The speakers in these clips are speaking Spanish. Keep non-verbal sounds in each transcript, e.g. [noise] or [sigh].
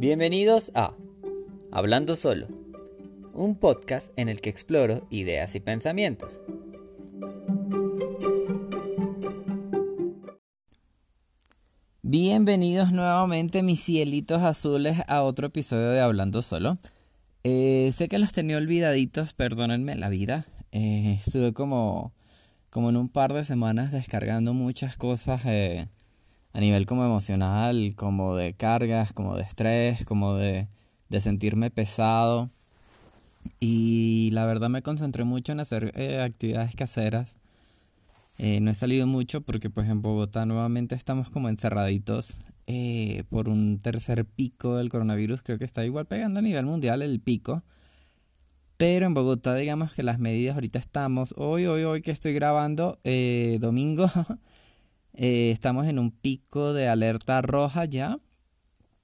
Bienvenidos a Hablando Solo, un podcast en el que exploro ideas y pensamientos. Bienvenidos nuevamente mis cielitos azules a otro episodio de Hablando Solo. Eh, sé que los tenía olvidaditos, perdónenme la vida. Eh, estuve como, como en un par de semanas descargando muchas cosas eh, a nivel como emocional, como de cargas, como de estrés, como de, de sentirme pesado. Y la verdad me concentré mucho en hacer eh, actividades caseras. Eh, no he salido mucho porque pues en Bogotá nuevamente estamos como encerraditos eh, por un tercer pico del coronavirus. Creo que está igual pegando a nivel mundial el pico. Pero en Bogotá digamos que las medidas ahorita estamos, hoy, hoy, hoy que estoy grabando, domingo, [laughs] Eh, estamos en un pico de alerta roja ya.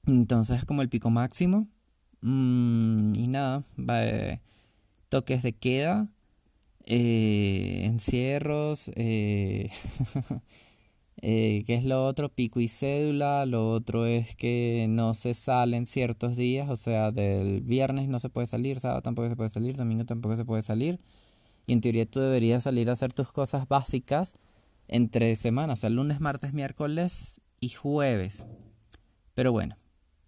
Entonces como el pico máximo. Mm, y nada, va, toques de queda, eh, encierros, [laughs] eh, ¿qué es lo otro? Pico y cédula. Lo otro es que no se salen ciertos días, o sea, del viernes no se puede salir, sábado tampoco se puede salir, domingo tampoco se puede salir. Y en teoría tú deberías salir a hacer tus cosas básicas entre semanas, o sea, lunes, martes, miércoles y jueves. Pero bueno,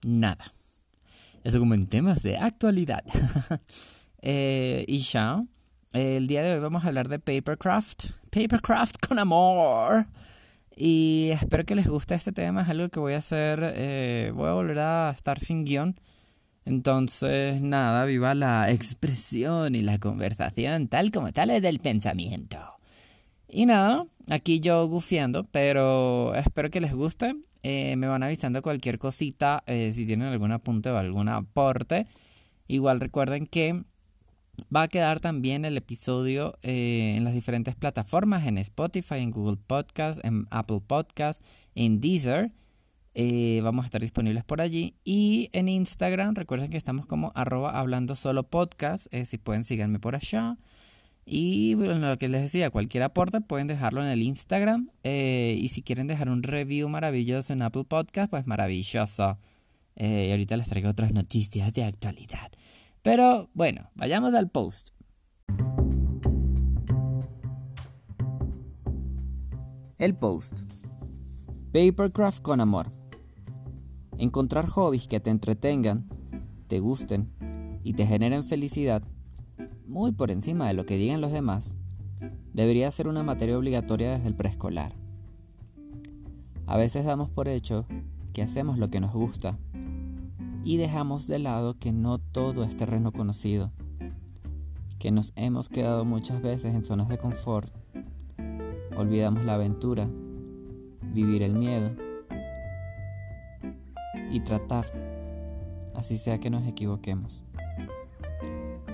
nada. Eso como en temas de actualidad. [laughs] Eh, y ya, el día de hoy vamos a hablar de Papercraft. Papercraft con amor. Y espero que les guste este tema. Es algo que voy a hacer. Eh, voy a volver a estar sin guion. Entonces, nada, viva la expresión y la conversación tal como tal es del pensamiento. Y nada, aquí yo gufiando, pero espero que les guste. Eh, me van avisando cualquier cosita, eh, si tienen algún apunte o algún aporte. Igual recuerden que va a quedar también el episodio eh, en las diferentes plataformas, en Spotify, en Google Podcast, en Apple Podcast, en Deezer. vamos a estar disponibles por allí. Y en Instagram, recuerden que estamos como arroba hablando solo podcast. si pueden, síganme por allá. Y bueno, lo que les decía, cualquier aporte pueden dejarlo en el Instagram. Eh, y si quieren dejar un review maravilloso en Apple Podcast, pues maravilloso. Eh, y ahorita les traigo otras noticias de actualidad. Pero bueno, vayamos al post. El post. Papercraft con amor. Encontrar hobbies que te entretengan, te gusten y te generen felicidad muy por encima de lo que digan los demás, debería ser una materia obligatoria desde el preescolar. A veces damos por hecho que hacemos lo que nos gusta y dejamos de lado que no todo es terreno conocido, que nos hemos quedado muchas veces en zonas de confort, olvidamos la aventura, vivir el miedo y tratar, así sea que nos equivoquemos.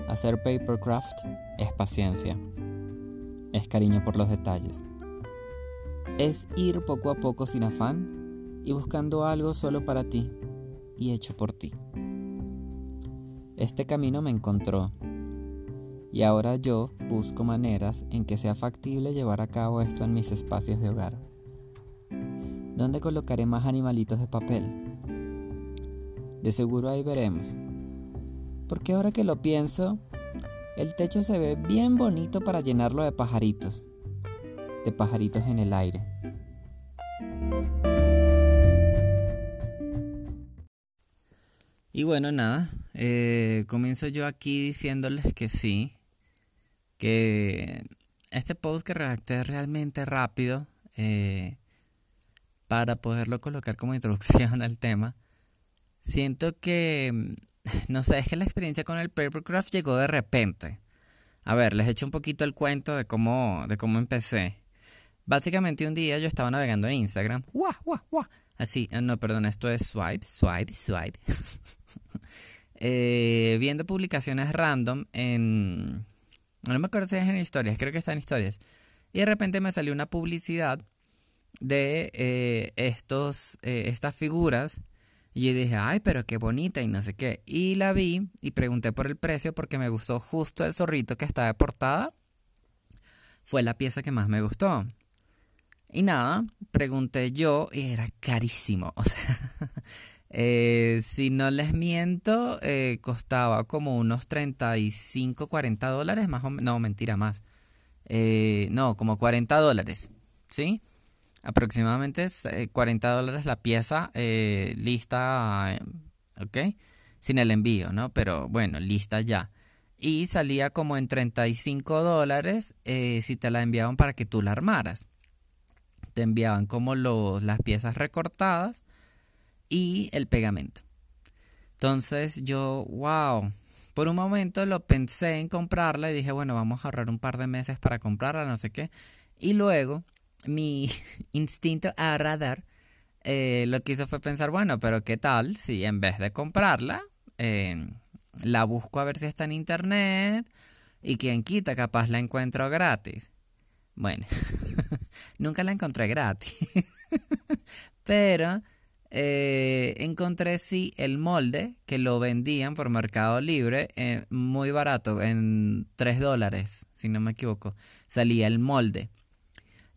Hacer papercraft es paciencia, es cariño por los detalles, es ir poco a poco sin afán y buscando algo solo para ti y hecho por ti. Este camino me encontró y ahora yo busco maneras en que sea factible llevar a cabo esto en mis espacios de hogar. ¿Dónde colocaré más animalitos de papel? De seguro ahí veremos porque ahora que lo pienso, el techo se ve bien bonito para llenarlo de pajaritos, de pajaritos en el aire. Y bueno, nada, eh, comienzo yo aquí diciéndoles que sí, que este post que redacté realmente rápido eh, para poderlo colocar como introducción [laughs] al tema. Siento que [laughs] no sé, es que la experiencia con el papercraft llegó de repente. A ver, les echo un poquito el cuento de cómo, de cómo empecé. Básicamente un día yo estaba navegando en Instagram. ¡Guau, guau, guau! Así, ah, no, perdón, esto es swipe, swipe, swipe. [laughs] eh, viendo publicaciones random en... No me acuerdo si es en historias, creo que está en historias. Y de repente me salió una publicidad de eh, estos, eh, estas figuras y dije, ay, pero qué bonita y no sé qué. Y la vi y pregunté por el precio porque me gustó justo el zorrito que estaba de portada. Fue la pieza que más me gustó. Y nada, pregunté yo y era carísimo. [laughs] O sea, Eh, si no les miento, eh, costaba como unos 35, 40 dólares, más o menos, no, mentira, más. Eh, no, como 40 dólares, ¿sí? Aproximadamente 40 dólares la pieza lista, ¿ok? Sin el envío, ¿no? Pero bueno, lista ya. Y salía como en 35 dólares si te la enviaban para que tú la armaras. Te enviaban como los, las piezas recortadas y el pegamento. Entonces yo, wow, por un momento lo pensé en comprarla y dije, bueno, vamos a ahorrar un par de meses para comprarla, no sé qué. Y luego mi [laughs] instinto a radar eh, lo que hizo fue pensar, bueno, pero ¿qué tal si en vez de comprarla, la busco a ver si está en internet y quien quita, capaz la encuentro gratis? Bueno, [laughs] nunca la encontré gratis, [laughs] pero eh, encontré sí el molde que lo vendían por Mercado Libre eh, muy barato, en 3 dólares, si no me equivoco. Salía el molde.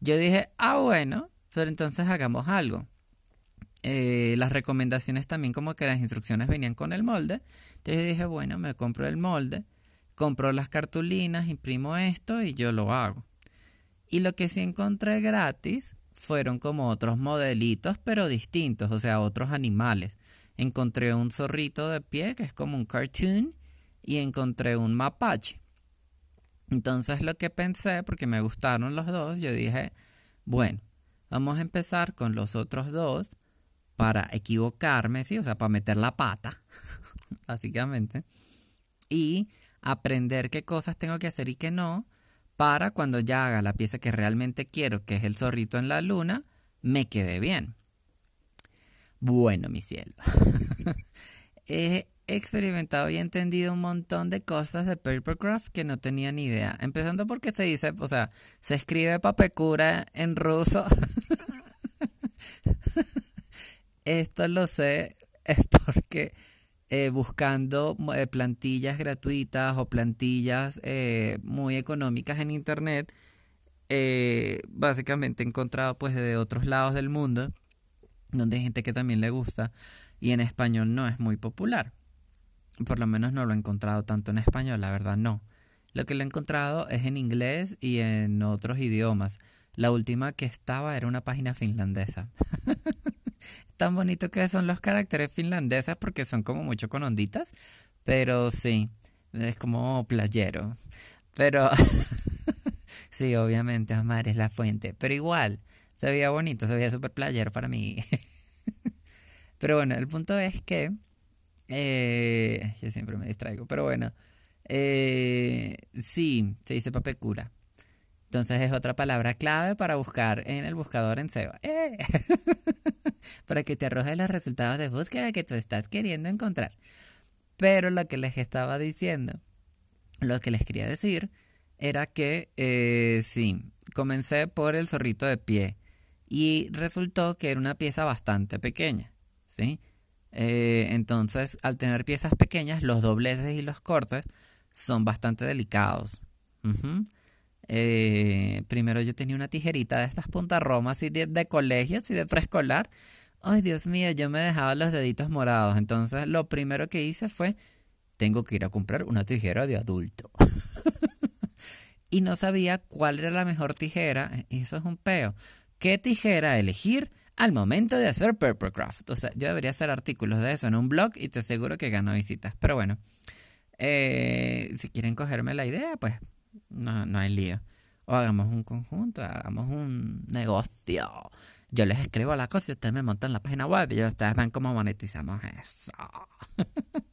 Yo dije, ah, bueno, pero entonces hagamos algo. Eh, las recomendaciones también como que las instrucciones venían con el molde. Entonces dije, bueno, me compro el molde, compro las cartulinas, imprimo esto y yo lo hago. Y lo que sí encontré gratis fueron como otros modelitos, pero distintos, o sea, otros animales. Encontré un zorrito de pie, que es como un cartoon, y encontré un mapache. Entonces lo que pensé, porque me gustaron los dos, yo dije, bueno, vamos a empezar con los otros dos para equivocarme, ¿sí? O sea, para meter la pata, [laughs] básicamente, y aprender qué cosas tengo que hacer y qué no, para cuando ya haga la pieza que realmente quiero, que es el zorrito en la luna, me quede bien. Bueno, mi cielo. He [laughs] experimentado y entendido un montón de cosas de papercraft que no tenía ni idea. Empezando porque se dice, o sea, se escribe papecura en ruso. [laughs] Esto lo sé es porque eh, buscando eh, plantillas gratuitas o plantillas eh, muy económicas en internet. básicamente he encontrado pues de otros lados del mundo donde hay gente que también le gusta y en español no es muy popular. Por lo menos no lo he encontrado tanto en español, la verdad no. Lo que lo he encontrado es en inglés y en otros idiomas. La última que estaba era una página finlandesa. [laughs] tan bonito que son los caracteres finlandeses porque son como mucho con onditas. Pero sí, es como playero. Pero [laughs] sí, obviamente, Amar es la fuente. Pero igual, se veía bonito, se veía súper playero para mí. [laughs] pero bueno, el punto es que... Eh, yo siempre me distraigo, pero bueno. Eh, sí, se dice papecura. Entonces es otra palabra clave para buscar en el buscador en SEO. ¡Eh! [laughs] para que te arroje los resultados de búsqueda que tú estás queriendo encontrar. Pero lo que les estaba diciendo, lo que les quería decir, era que eh, sí, comencé por el zorrito de pie y resultó que era una pieza bastante pequeña, ¿sí? Eh, entonces, al tener piezas pequeñas, los dobleces y los cortes son bastante delicados. Eh, primero yo tenía una tijerita de estas puntarromas y de, de colegio, así de preescolar. Ay, Dios mío, yo me dejaba los deditos morados. Entonces lo primero que hice fue, tengo que ir a comprar una tijera de adulto. [laughs] y no sabía cuál era la mejor tijera. Y eso es un peo. ¿Qué tijera elegir al momento de hacer papercraft? O sea, yo debería hacer artículos de eso en un blog y te aseguro que gano visitas. Pero bueno, eh, si quieren cogerme la idea, pues no, no hay lío. O hagamos un conjunto, hagamos un negocio. Yo les escribo la cosa y ustedes me montan la página web y ustedes ven cómo monetizamos eso. [laughs]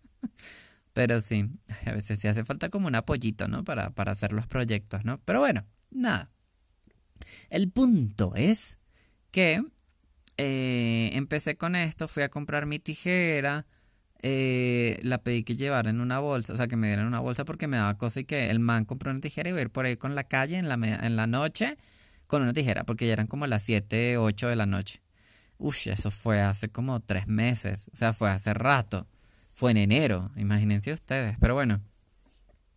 Pero sí, a veces sí hace falta como un apoyito, ¿no? Para, para hacer los proyectos, ¿no? Pero bueno, nada. El punto es que eh, empecé con esto, fui a comprar mi tijera, eh, la pedí que llevara en una bolsa, o sea, que me dieran una bolsa porque me daba cosa y que el man compró una tijera y iba a ir por ahí con la calle en la, noche con una tijera, porque ya eran como las 7, 8 de la noche. Uf, eso fue hace como tres meses, o sea, fue hace rato. Fue en enero, imagínense ustedes. Pero bueno,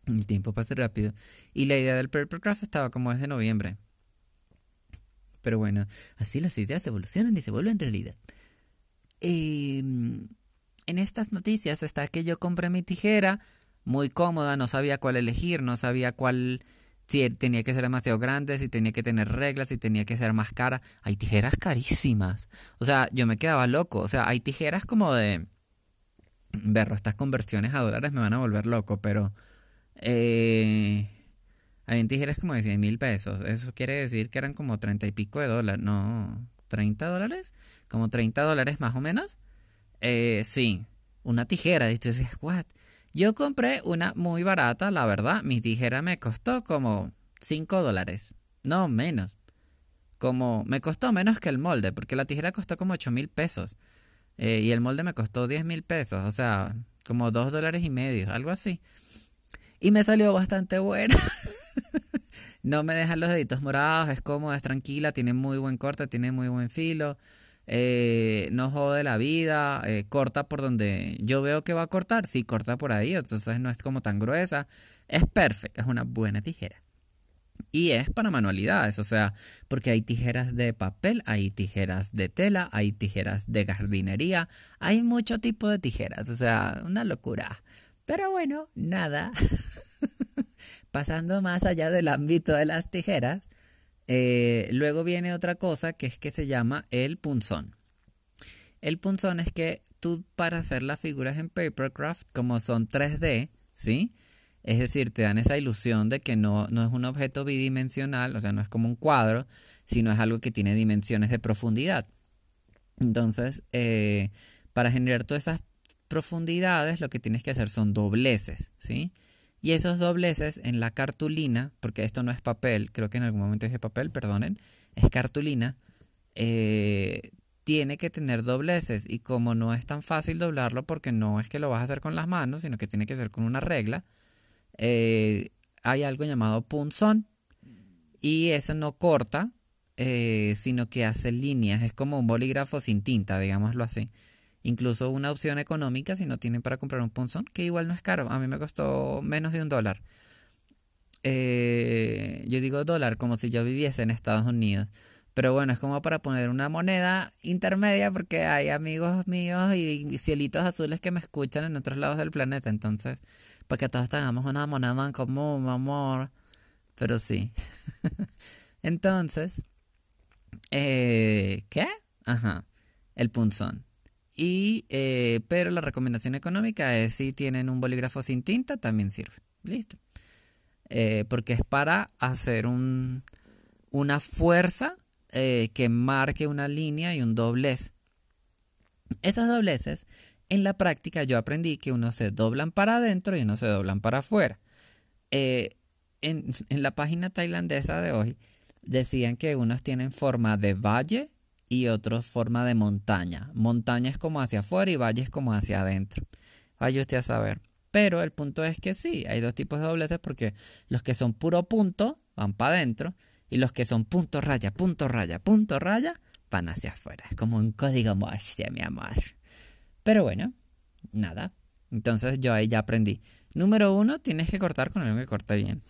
el tiempo pasa rápido. Y la idea del Papercraft estaba como desde noviembre. Pero bueno, así las ideas evolucionan y se vuelven realidad. Eh, en estas noticias está que yo compré mi tijera muy cómoda, no sabía cuál elegir, no sabía cuál si tenía que ser demasiado grande, si tenía que tener reglas, si tenía que ser más cara. Hay tijeras carísimas. O sea, yo me quedaba loco. O sea, hay tijeras como de... Berro, estas conversiones a dólares me van a volver loco, pero... Eh, hay tijeras como de 100 mil pesos. Eso quiere decir que eran como 30 y pico de dólares. No, 30 dólares. Como 30 dólares más o menos. Eh, sí, una tijera. Y tú dices, what? Yo compré una muy barata, la verdad. Mi tijera me costó como 5 dólares. No, menos. Como me costó menos que el molde, porque la tijera costó como 8 mil pesos. Eh, y el molde me costó 10 mil pesos. O sea, como 2 dólares y medio, algo así. Y me salió bastante buena. [laughs] [laughs] no me dejan los deditos morados, es cómoda, es tranquila, tiene muy buen corte, tiene muy buen filo. Eh, no jode la vida, eh, corta por donde yo veo que va a cortar, sí corta por ahí, entonces no es como tan gruesa, es perfecta, es una buena tijera. Y es para manualidades, o sea, porque hay tijeras de papel, hay tijeras de tela, hay tijeras de jardinería, hay mucho tipo de tijeras, o sea, una locura. Pero bueno, nada. [laughs] Pasando más allá del ámbito de las tijeras, eh, luego viene otra cosa que es que se llama el punzón. El punzón es que tú para hacer las figuras en Papercraft, como son 3D, ¿sí? Es decir, te dan esa ilusión de que no, no es un objeto bidimensional, o sea, no es como un cuadro, sino es algo que tiene dimensiones de profundidad. Entonces, eh, para generar todas esas profundidades, lo que tienes que hacer son dobleces, ¿sí? Y esos dobleces en la cartulina, porque esto no es papel, creo que en algún momento dije papel, perdonen, es cartulina, eh, tiene que tener dobleces. Y como no es tan fácil doblarlo porque no es que lo vas a hacer con las manos, sino que tiene que ser con una regla, eh, hay algo llamado punzón. Y eso no corta, eh, sino que hace líneas, es como un bolígrafo sin tinta, digámoslo así incluso una opción económica si no tienen para comprar un punzón, que igual no es caro. A mí me costó menos de un dólar. Eh, yo digo dólar como si yo viviese en Estados Unidos. Pero bueno, es como para poner una moneda intermedia porque hay amigos míos y cielitos azules que me escuchan en otros lados del planeta. Entonces, para que todos tengamos una moneda en común, amor. Pero sí. [laughs] Entonces, eh, ¿qué? Ajá, el punzón. Y, eh, pero la recomendación económica es si tienen un bolígrafo sin tinta, también sirve. Listo. Eh, porque es para hacer un, una fuerza eh, que marque una línea y un doblez. Esos dobleces, en la práctica yo aprendí que unos se doblan para adentro y unos se doblan para afuera. en, en la página tailandesa de hoy decían que unos tienen forma de valle y otros forma de montaña. Montaña es como hacia afuera y valle es como hacia adentro. Vaya usted a saber. Pero el punto es que sí, hay dos tipos de dobleces porque los que son puro punto van para adentro y los que son punto raya, punto raya, punto raya van hacia afuera. Es como un código Morse, mi amor. Pero bueno, nada. Entonces yo ahí ya aprendí. Número uno, tienes que cortar con algo que corta bien.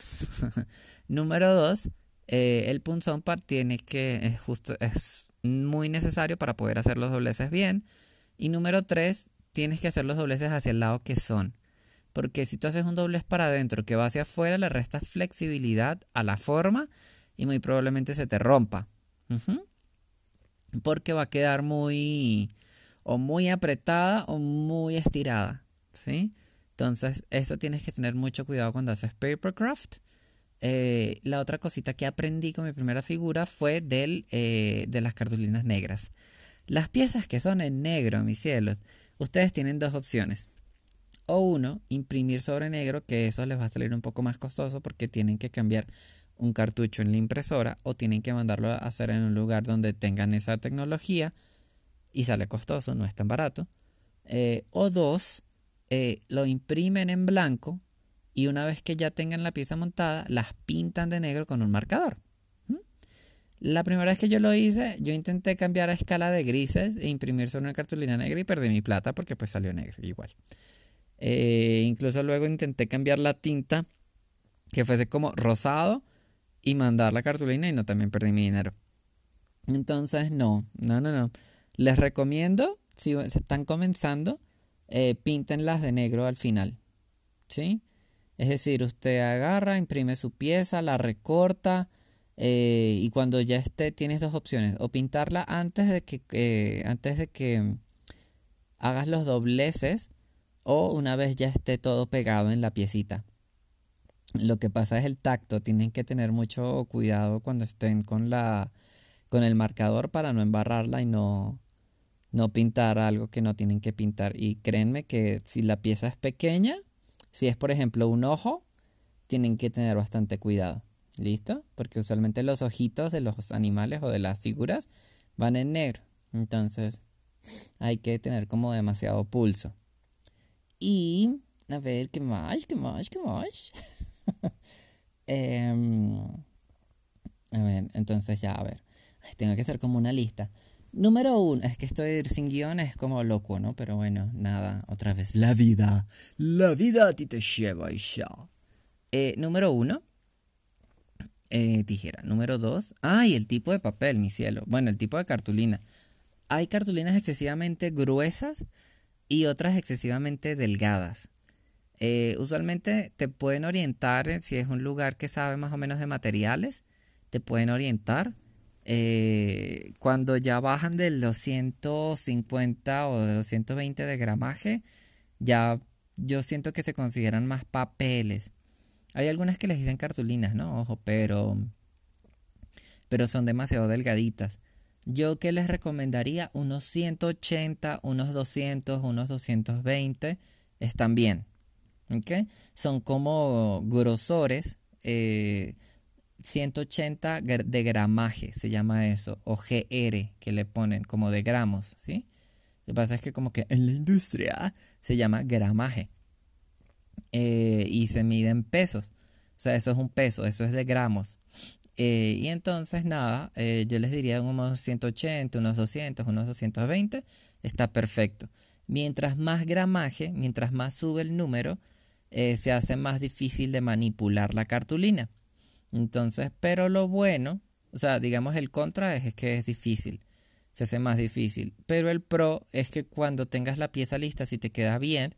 [laughs] Número dos, eh, el punzón tiene que, es justo, es muy necesario para poder hacer los dobleces bien. Y número tres, tienes que hacer los dobleces hacia el lado que son. Porque si tú haces un doblez para adentro que va hacia afuera, le restas flexibilidad a la forma y muy probablemente se te rompa. Porque va a quedar muy o muy apretada o muy estirada. ¿sí? Entonces, eso tienes que tener mucho cuidado cuando haces papercraft. Eh, la otra cosita que aprendí con mi primera figura fue del, eh, de las cartulinas negras. Las piezas que son en negro, mis cielos, ustedes tienen dos opciones. O uno, imprimir sobre negro, que eso les va a salir un poco más costoso porque tienen que cambiar un cartucho en la impresora o tienen que mandarlo a hacer en un lugar donde tengan esa tecnología y sale costoso, no es tan barato. Eh, o dos, lo imprimen en blanco y una vez que ya tengan la pieza montada, las pintan de negro con un marcador. ¿Mm? La primera vez que yo lo hice, yo intenté cambiar a escala de grises e imprimir sobre una cartulina negra y perdí mi plata porque pues salió negro igual. Eh, incluso luego intenté cambiar la tinta que fuese como rosado y mandar la cartulina y no también perdí mi dinero. Entonces no, no, no, no. Les recomiendo, si se están comenzando, eh, píntenlas de negro al final. ¿Sí? Es decir, usted agarra, imprime su pieza, la recorta eh, y cuando ya esté tienes dos opciones. O pintarla antes de que, antes de que hagas los dobleces o una vez ya esté todo pegado en la piecita. Lo que pasa es el tacto. Tienen que tener mucho cuidado cuando estén con la con el marcador para no embarrarla y no, no pintar algo que no tienen que pintar. Y créanme que si la pieza es pequeña, si es, por ejemplo, un ojo, tienen que tener bastante cuidado. ¿Listo? Porque usualmente los ojitos de los animales o de las figuras van en negro. Entonces, hay que tener como demasiado pulso. Y, a ver, ¿qué más? ¿Qué más? ¿Qué más? [laughs] Em, a ver, entonces ya, a ver. Tengo que hacer como una lista. Número uno, es que estoy sin guion, es como loco, ¿no? Pero bueno, nada, otra vez, la vida. La vida a ti te lleva y ya. Eh, número uno, eh, tijera. Número dos, ay, el tipo de papel, mi cielo. Bueno, el tipo de cartulina. Hay cartulinas excesivamente gruesas y otras excesivamente delgadas. Eh, usualmente te pueden orientar, si es un lugar que sabe más o menos de materiales, te pueden orientar eh, cuando ya bajan de los 150 o de los 120 de gramaje, ya yo siento que se consideran más papeles. Hay algunas que les dicen cartulinas, ¿no? Ojo, pero, pero son demasiado delgaditas. Yo que les recomendaría unos 180, unos 200, unos 220, están bien. ¿Ok? Son como grosores. Eh, 180 de gramaje, se llama eso, o GR, que le ponen como de gramos, ¿sí? Lo que pasa es que como que en la industria se llama gramaje eh, y se mide en pesos. O sea, eso es un peso, eso es de gramos. Eh, y entonces, nada, eh, yo les diría unos 180, unos 200, unos 220, está perfecto. Mientras más gramaje, mientras más sube el número, se hace más difícil de manipular la cartulina. Entonces, pero lo bueno, o sea, digamos el contra es, que es difícil, se hace más difícil, pero el pro es que cuando tengas la pieza lista, si te queda bien,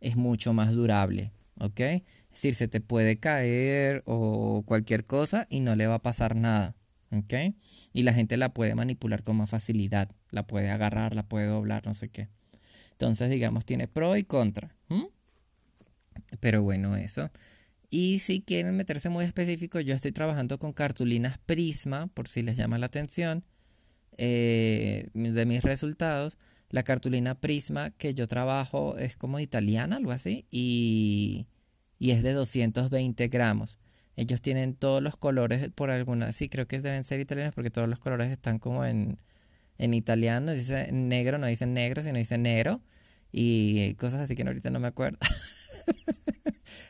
es mucho más durable, ¿ok? Es decir, se te puede caer o cualquier cosa y no le va a pasar nada, ¿ok? Y la gente la puede manipular con más facilidad, la puede agarrar, la puede doblar, no sé qué. Entonces, digamos, tiene pro y contra. Pero bueno, eso. Y si quieren meterse muy específico, yo estoy trabajando con cartulinas Prisma, por si les llama la atención, eh, de mis resultados. La cartulina Prisma que yo trabajo es como italiana, algo así, y, y es de 220 gramos. Ellos tienen todos los colores por alguna, sí, creo que deben ser italianos porque todos los colores están como en, en italiano. Dice negro, no dicen negro, sino dicen negro. Y cosas así que ahorita no me acuerdo. [laughs]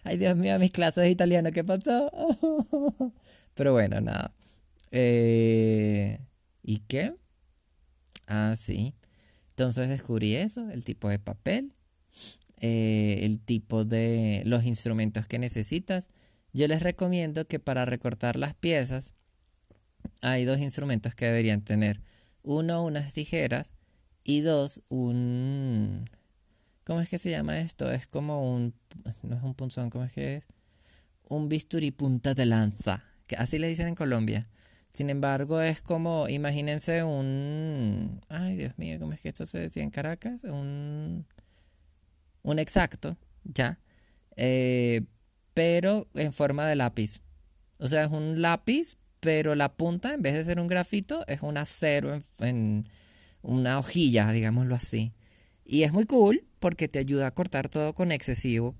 Ay, Dios mío, mis clases de italiano, ¿qué pasó? [laughs] Pero bueno, nada. Eh, ¿Y qué? Ah, sí. Entonces descubrí eso, el tipo de papel, eh, el tipo de los instrumentos que necesitas. Yo les recomiendo que para recortar las piezas hay dos instrumentos que deberían tener. Uno, unas tijeras y dos, un ¿Cómo es que se llama esto? Es como un. No es un punzón, ¿cómo es que es? Un bisturí punta de lanza. Que así le dicen en Colombia. Sin embargo, es como. Imagínense un. Ay, Dios mío, ¿cómo es que esto se decía en Caracas? Un. Un exacto, ya. Eh, pero en forma de lápiz. O sea, es un lápiz, pero la punta, en vez de ser un grafito, es un acero en, en una hojilla, digámoslo así. Y es muy cool porque te ayuda a cortar todo con excesivo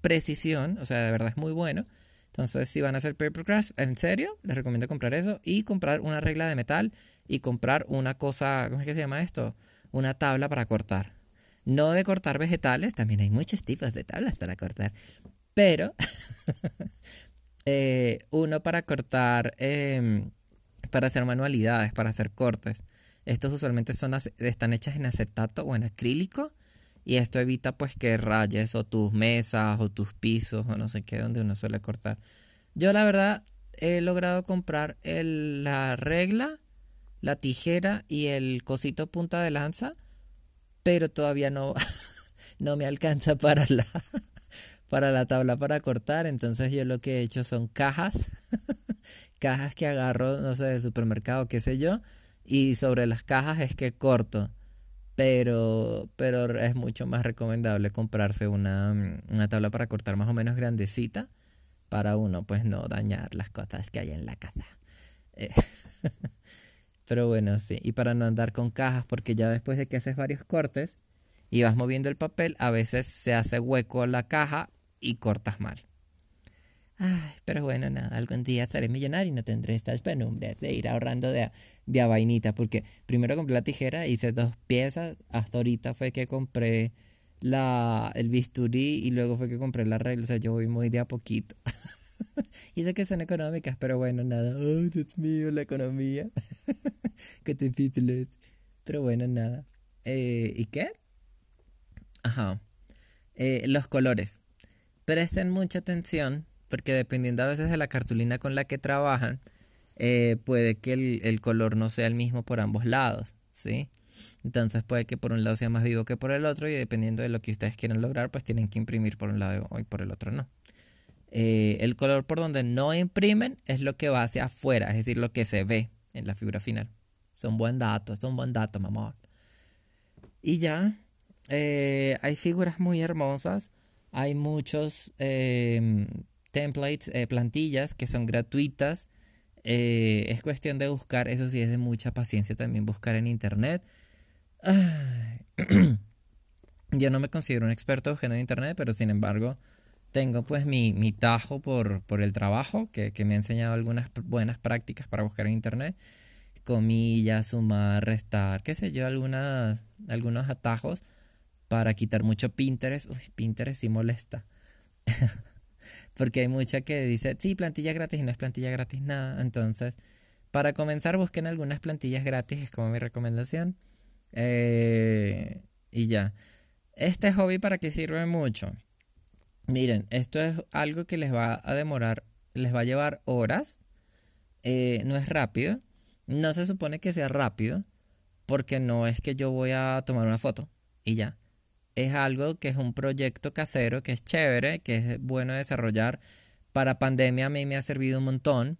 precisión, o sea, de verdad es muy bueno. Entonces, si van a hacer paper en serio, les recomiendo comprar eso y comprar una regla de metal y comprar una cosa, ¿cómo es que se llama esto? Una tabla para cortar. No de cortar vegetales, también hay muchos tipos de tablas para cortar, pero [laughs] eh, uno para cortar, em, para hacer manualidades, para hacer cortes. Estos usualmente son, están hechas en acetato o en acrílico y esto evita pues que rayes o tus mesas o tus pisos o no sé qué donde uno suele cortar. Yo la verdad he logrado comprar la regla, la tijera y el cosito punta de lanza, pero todavía no [laughs] no me alcanza para la, [laughs] para la tabla para cortar, entonces yo lo que he hecho son cajas, [laughs] cajas que agarro, no sé, del supermercado, qué sé yo, y sobre las cajas es que corto. Pero, pero es mucho más recomendable comprarse una, una tabla para cortar más o menos grandecita para uno pues no dañar las cosas que hay en la casa. Eh, [laughs] pero bueno, sí, y para no andar con cajas porque ya después de que haces varios cortes y vas moviendo el papel, a veces se hace hueco la caja y cortas mal. Ay, pero bueno, nada, algún día seré millonario y no tendré estas penumbres de ir ahorrando de, de a vainita, porque primero compré la tijera, hice dos piezas, hasta ahorita fue que compré la, el bisturí y luego fue que compré la regla, o sea, yo voy muy de a poquito. [laughs] y sé que son económicas, pero bueno, nada, ay, Dios mío, la economía, [laughs] qué difícil es, pero bueno, nada. Eh, ¿Y qué? Ajá, eh, los colores. Presten mucha atención porque dependiendo a veces de la cartulina con la que trabajan, eh, puede que el, color no sea el mismo por ambos lados, ¿sí? Entonces puede que por un lado sea más vivo que por el otro y dependiendo de lo que ustedes quieran lograr, pues tienen que imprimir por un lado y por el otro no. Eh, el color por donde no imprimen es lo que va hacia afuera, es decir, lo que se ve en la figura final. Es un buen dato, es un buen dato, mamá. Y ya, eh, hay figuras muy hermosas, hay muchos templates, eh, plantillas que son gratuitas. Eh, es cuestión de buscar, eso sí es de mucha paciencia también buscar en internet. [clears throat] Yo no me considero un experto en internet, pero sin embargo tengo pues mi, mi tajo por, por, el trabajo que, que, me ha enseñado algunas buenas prácticas para buscar en internet. Comillas, sumar, restar, qué sé yo, algunas, algunos atajos para quitar mucho Pinterest. Uy, Pinterest sí molesta. [laughs] porque hay mucha que dice, sí, plantilla gratis y no es plantilla gratis nada. Entonces, para comenzar, busquen algunas plantillas gratis, es como mi recomendación. Eh, y ya. Este hobby para qué sirve mucho. Miren, esto es algo que les va a demorar, les va a llevar horas. Eh, no es rápido. No se supone que sea rápido, porque no es que yo voy a tomar una foto y ya es algo que es un proyecto casero, que es chévere, que es bueno desarrollar. Para pandemia a mí me ha servido un montón,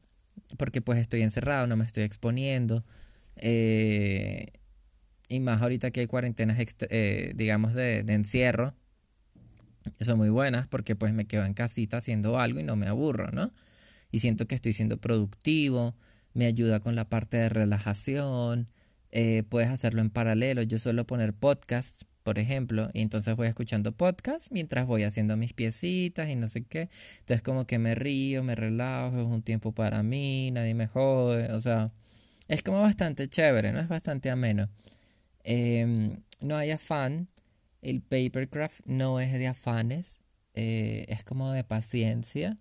porque pues estoy encerrado, no me estoy exponiendo. Eh, y más ahorita que hay cuarentenas, eh, digamos, de, encierro, son muy buenas porque pues me quedo en casita haciendo algo y no me aburro, ¿no? Y siento que estoy siendo productivo, me ayuda con la parte de relajación, eh, puedes hacerlo en paralelo. Yo suelo poner podcasts por ejemplo, y entonces voy escuchando podcast mientras voy haciendo mis piecitas y no sé qué. Entonces como que me río, me relajo, es un tiempo para mí, nadie me jode, o sea, es como bastante chévere, ¿no? Es bastante ameno. Em, no hay afán, el papercraft no es de afanes, eh, es como de paciencia,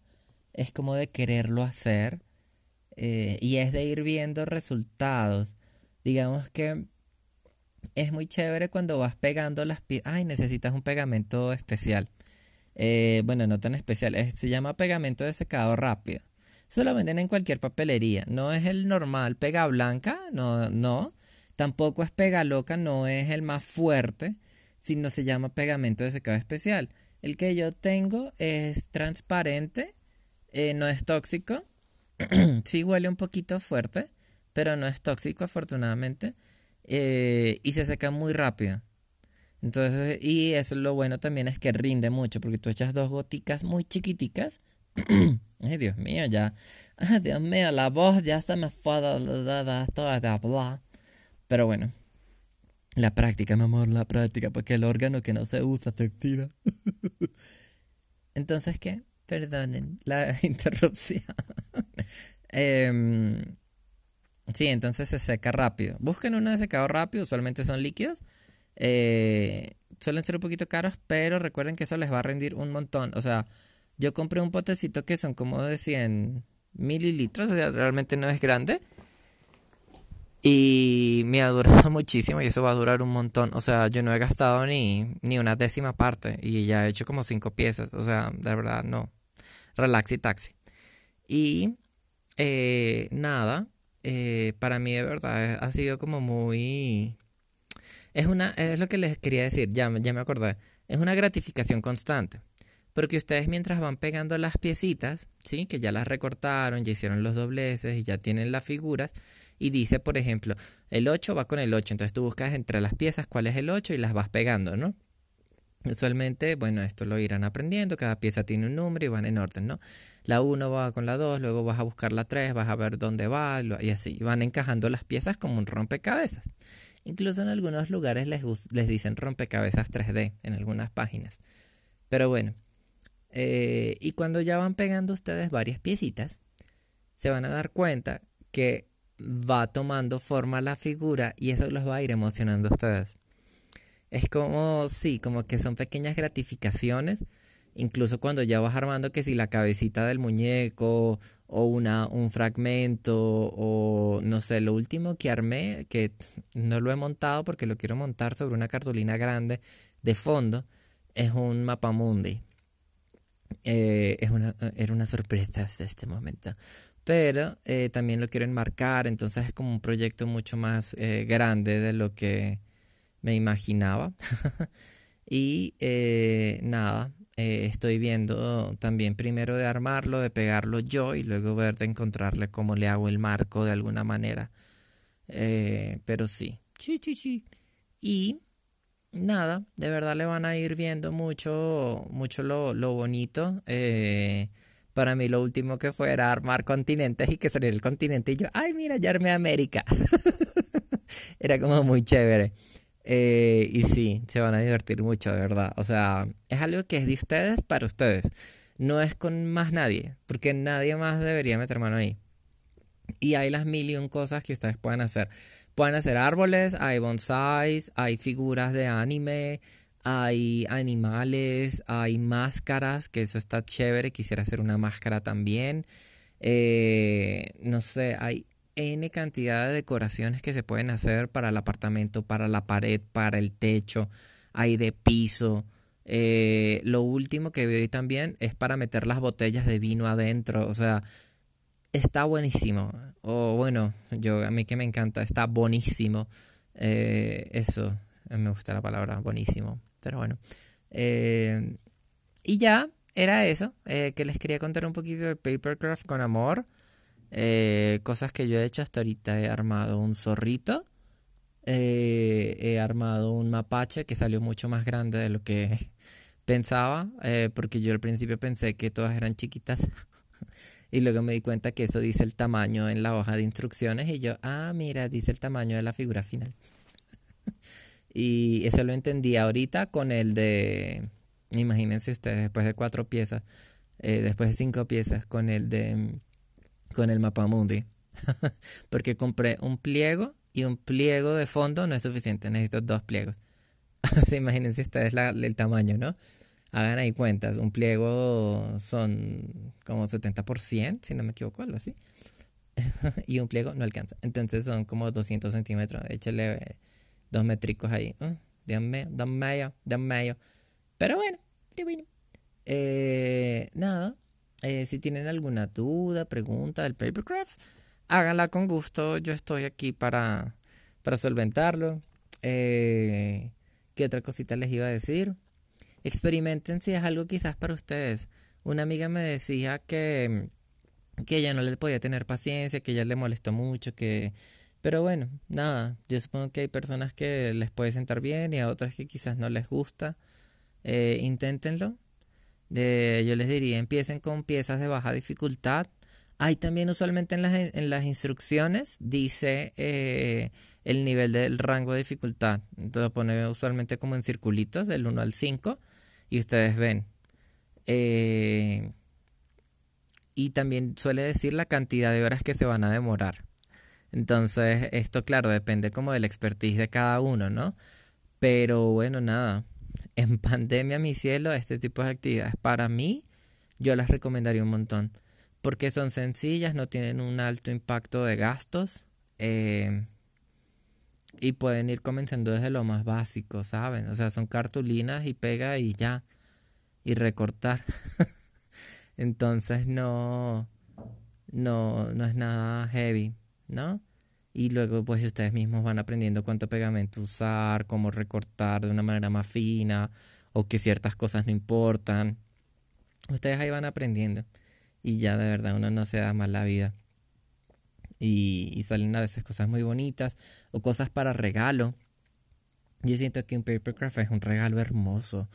es como de quererlo hacer eh, y es de ir viendo resultados. Digamos que es muy chévere cuando vas pegando las piezas. Ay, necesitas un pegamento especial. Eh, bueno, no tan especial. se llama pegamento de secado rápido. Eso lo venden en cualquier papelería. No es el normal pega blanca, no, no. Tampoco es pega loca, no es el más fuerte, sino se llama pegamento de secado especial. El que yo tengo es transparente, eh, no es tóxico. [clears throat] sí huele un poquito fuerte, pero no es tóxico afortunadamente. Eh, y se seca muy rápido. Entonces, y eso lo bueno también es que rinde mucho, porque tú echas dos goticas muy chiquiticas. [clears throat] Ay, Dios mío, ya. [laughs] Ay, Dios mío, la voz ya se me fue toda de hablar. Pero bueno, la práctica, mi amor, la práctica, porque el órgano que no se usa se activa. [laughs] Entonces, ¿qué? Perdonen la [laughs] interrupción. eh, Sí, entonces se seca rápido. Busquen una de secado rápido, usualmente son líquidos. Eh, suelen ser un poquito caros, pero recuerden que eso les va a rendir un montón. O sea, yo compré un potecito que son como de 100 mililitros, o sea, realmente no es grande. Y me ha durado [laughs] muchísimo y eso va a durar un montón. O sea, yo no he gastado ni, ni una décima parte y ya he hecho como cinco piezas. O sea, de verdad, no. Relax y taxi. Y eh, nada, eh, para mí de verdad ha sido como muy... Es, una, es lo que les quería decir, ya, ya me acordé. Es una gratificación constante. Porque ustedes mientras van pegando las piecitas, ¿sí? Que ya las recortaron, ya hicieron los dobleces y ya tienen las figuras. Y dice, por ejemplo, el 8 va con el 8. Entonces tú buscas entre las piezas cuál es el 8 y las vas pegando, ¿no? Usualmente, bueno, esto lo irán aprendiendo, cada pieza tiene un número y van en orden, ¿no? La 1 va con la 2, luego vas a buscar la 3, vas a ver dónde va y así. Van encajando las piezas como un rompecabezas. Incluso en algunos lugares les, les dicen rompecabezas 3D, en algunas páginas. Pero bueno, eh, y cuando ya van pegando ustedes varias piecitas, se van a dar cuenta que va tomando forma la figura y eso los va a ir emocionando a ustedes. Es como, sí, como que son pequeñas gratificaciones. Incluso cuando ya vas armando que si la cabecita del muñeco o una, un fragmento o no sé, lo último que armé, que no lo he montado porque lo quiero montar sobre una cartulina grande de fondo, es un mapa mundi. Eh, es una, era una sorpresa hasta este momento. Pero eh, también lo quiero enmarcar, entonces es como un proyecto mucho más eh, grande de lo que me imaginaba. [laughs] y nada, estoy viendo también primero de armarlo, de pegarlo yo y luego ver de encontrarle cómo le hago el marco de alguna manera. pero sí, sí, sí, sí. Y nada, de verdad le van a ir viendo mucho, mucho lo, lo bonito. Eh, para mí lo último que fue era armar continentes y que saliera el continente y yo, ay mira, ya armé América. [laughs] era como muy chévere. Eh, y sí, se van a divertir mucho, de verdad. O sea, es algo que es de ustedes para ustedes. No es con más nadie, porque nadie más debería meter mano ahí. Y hay las mil y un cosas que ustedes pueden hacer. Pueden hacer árboles, hay bonsais, hay figuras de anime, hay animales, hay máscaras, que eso está chévere, quisiera hacer una máscara también. Eh, no sé, hay N cantidad de decoraciones que se pueden hacer para el apartamento, para la pared, para el techo, hay de piso. Eh, lo último que vi también es para meter las botellas de vino adentro, o sea, está buenísimo. O bueno, yo a mí que me encanta, está buenísimo. Eh, eso, me gusta la palabra buenísimo. Pero bueno. Eh, y ya, era eso. Que les quería contar un poquito de Papercraft con amor. Cosas que yo he hecho hasta ahorita. He armado un zorrito. he armado un mapache que salió mucho más grande de lo que [laughs] pensaba. porque yo al principio pensé que todas eran chiquitas. [laughs] Y luego me di cuenta que eso dice el tamaño en la hoja de instrucciones y yo, ah, mira, dice el tamaño de la figura final. [laughs] y eso lo entendí ahorita con el de, imagínense ustedes, después de cuatro piezas, eh, después de cinco piezas, con el de, con el mapa mundi. [laughs] Porque compré un pliego y un pliego de fondo no es suficiente, necesito dos pliegos. [laughs] imagínense ustedes el tamaño, ¿no? hagan ahí cuentas, un pliego son como 70%, si no me equivoco, algo así. [laughs] y un pliego no alcanza. Entonces son como 200 centímetros. Échale eh, dos métricos ahí. Uh, Dios mío, Dios mío, Dios mío. Pero bueno, eh, nada. Eh, si tienen alguna duda, pregunta del papercraft, háganla con gusto. Yo estoy aquí para, para solventarlo. ¿Qué otra cosita les iba a decir? experimenten si es algo quizás para ustedes. Una amiga me decía que, que ella no le podía tener paciencia, que ella le molestó mucho, que... Pero bueno, nada, yo supongo que hay personas que les puede sentar bien y a otras que quizás no les gusta. Eh, inténtenlo. Yo les diría, empiecen con piezas de baja dificultad. Hay también usualmente en las, en las instrucciones dice eh, el nivel del rango de dificultad. Entonces pone usualmente como en circulitos del 1 al 5 y ustedes ven. Eh, y también suele decir la cantidad de horas que se van a demorar. Entonces, esto claro, depende como del expertise de cada uno, ¿no? Pero bueno, nada. En [laughs] pandemia, mi cielo, este tipo de actividades para mí, yo las recomendaría un montón. Porque son sencillas, no tienen un alto impacto de gastos. Eh, y pueden ir comenzando desde lo más básico, ¿saben? O sea, son cartulinas y pega y ya. Y recortar. [laughs] Entonces no, no, no es nada heavy, ¿no? Y luego pues ustedes mismos van aprendiendo cuánto pegamento usar, cómo recortar de una manera más fina o que ciertas cosas no importan. Ustedes ahí van aprendiendo y ya de verdad uno no se da mal la vida. Y, salen a veces cosas muy bonitas o cosas para regalo. Yo siento que un papercraft es un regalo hermoso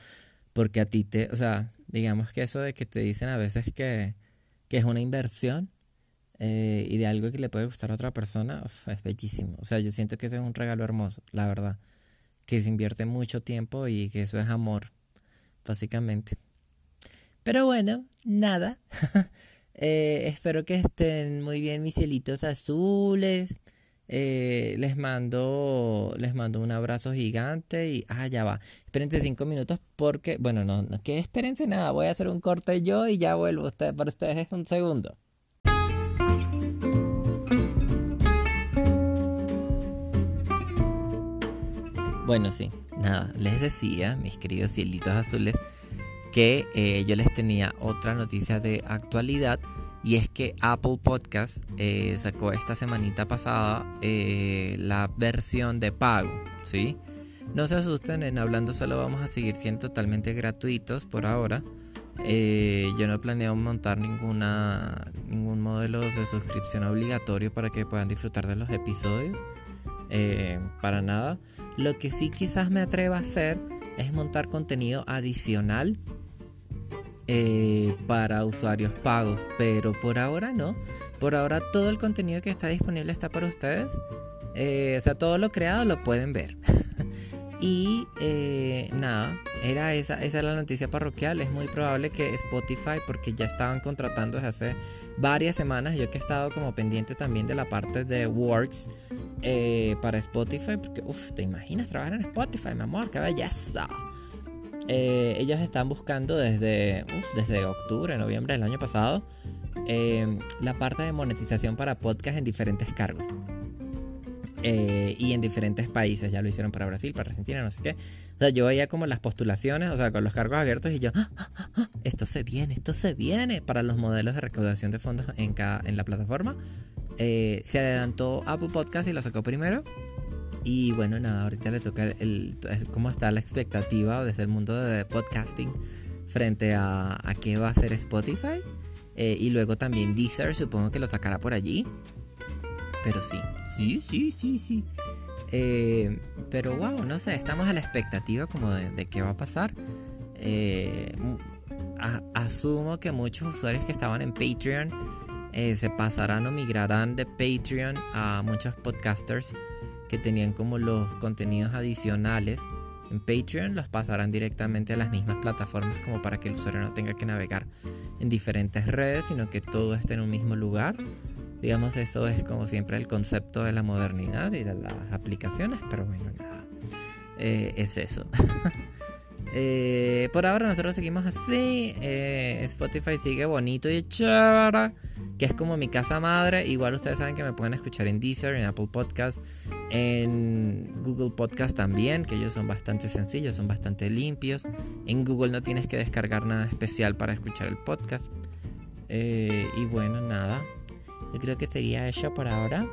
porque a ti te, o sea, digamos que eso de que te dicen a veces que, que es una inversión, eh, y de algo que le puede gustar a otra persona, es bellísimo. O sea, yo siento que ese es un regalo hermoso, la verdad. Que se invierte mucho tiempo y que eso es amor, básicamente. Pero bueno, nada. [laughs] Eh, espero que estén muy bien mis cielitos azules. Eh, les mando les mando un abrazo gigante y ah ya va espérense cinco minutos porque bueno no, no que espérense nada voy a hacer un corte yo y ya vuelvo usted para ustedes es un segundo Bueno, sí, nada, les decía, mis queridos cielitos azules, que eh, yo les tenía otra noticia de actualidad y es que Apple Podcast eh, sacó esta semanita pasada eh, la versión de pago, ¿sí? No se asusten, en Hablando Solo vamos a seguir siendo totalmente gratuitos por ahora. yo no planeo montar ninguna, ningún modelo de suscripción obligatorio para que puedan disfrutar de los episodios. para nada. Lo que sí quizás me atreva a hacer es montar contenido adicional eh, para usuarios pagos, pero por ahora no. Por ahora todo el contenido que está disponible está para ustedes. Eh, o sea, todo lo creado lo pueden ver. [laughs] y eh, nada, era esa, esa es la noticia parroquial. Es muy probable que Spotify, porque ya estaban contratando desde hace varias semanas, yo que he estado como pendiente también de la parte de Works eh, para Spotify, porque, uff, ¿te imaginas trabajar en Spotify, mi amor? ¡Qué belleza! Eh, ellos están buscando desde, desde octubre, noviembre del año pasado, eh, la parte de monetización para podcast en diferentes cargos. Y en diferentes países, ya lo hicieron para Brasil, para Argentina, no sé qué. O sea, yo veía como las postulaciones, o sea, con los cargos abiertos y yo, ah, ah, ah, esto se viene, esto se viene para los modelos de recaudación de fondos en, cada, en la plataforma. Eh, se adelantó Apple Podcast y lo sacó primero. Y bueno, nada, ahorita le toca el, cómo está la expectativa desde el mundo de podcasting frente a, a qué va a hacer Spotify. Eh, y luego también Deezer, supongo que lo sacará por allí. Pero sí, sí, sí, sí, sí. Eh, pero wow, no sé, estamos a la expectativa como de, qué va a pasar. asumo que muchos usuarios que estaban en Patreon eh, se pasarán o migrarán de Patreon a muchos podcasters que tenían como los contenidos adicionales. En Patreon los pasarán directamente a las mismas plataformas como para que el usuario no tenga que navegar en diferentes redes, sino que todo esté en un mismo lugar. Digamos, eso es como siempre el concepto de la modernidad y de las aplicaciones, pero bueno, nada, eh, es eso. [laughs] Eh, por ahora nosotros seguimos así. Spotify sigue bonito y chévere que es como mi casa madre. Igual ustedes saben que me pueden escuchar en Deezer, en Apple Podcast, en Google Podcast también, que ellos son bastante sencillos, son bastante limpios. En Google no tienes que descargar nada especial para escuchar el podcast. Eh, y bueno, nada. Yo creo que sería eso por ahora.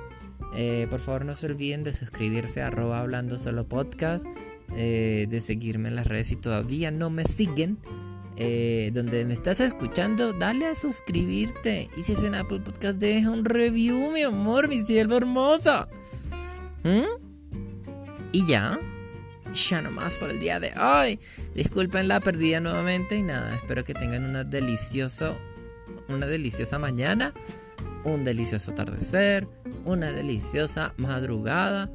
Eh, por favor no se olviden de suscribirse a hablando solo podcast. Eh, de seguirme en las redes si todavía no me siguen. Eh, donde me estás escuchando, dale a suscribirte. Y si es en Apple Podcast, deja un review, mi amor, mi cielo hermosa. ¿Mm? Y ya, ya nomás por el día de hoy. Disculpen la perdida nuevamente y nada, espero que tengan una deliciosa, una deliciosa mañana, un delicioso atardecer, una deliciosa madrugada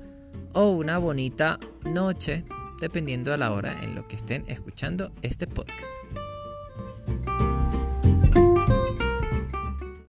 o una bonita noche, dependiendo a la hora en lo que estén escuchando este podcast.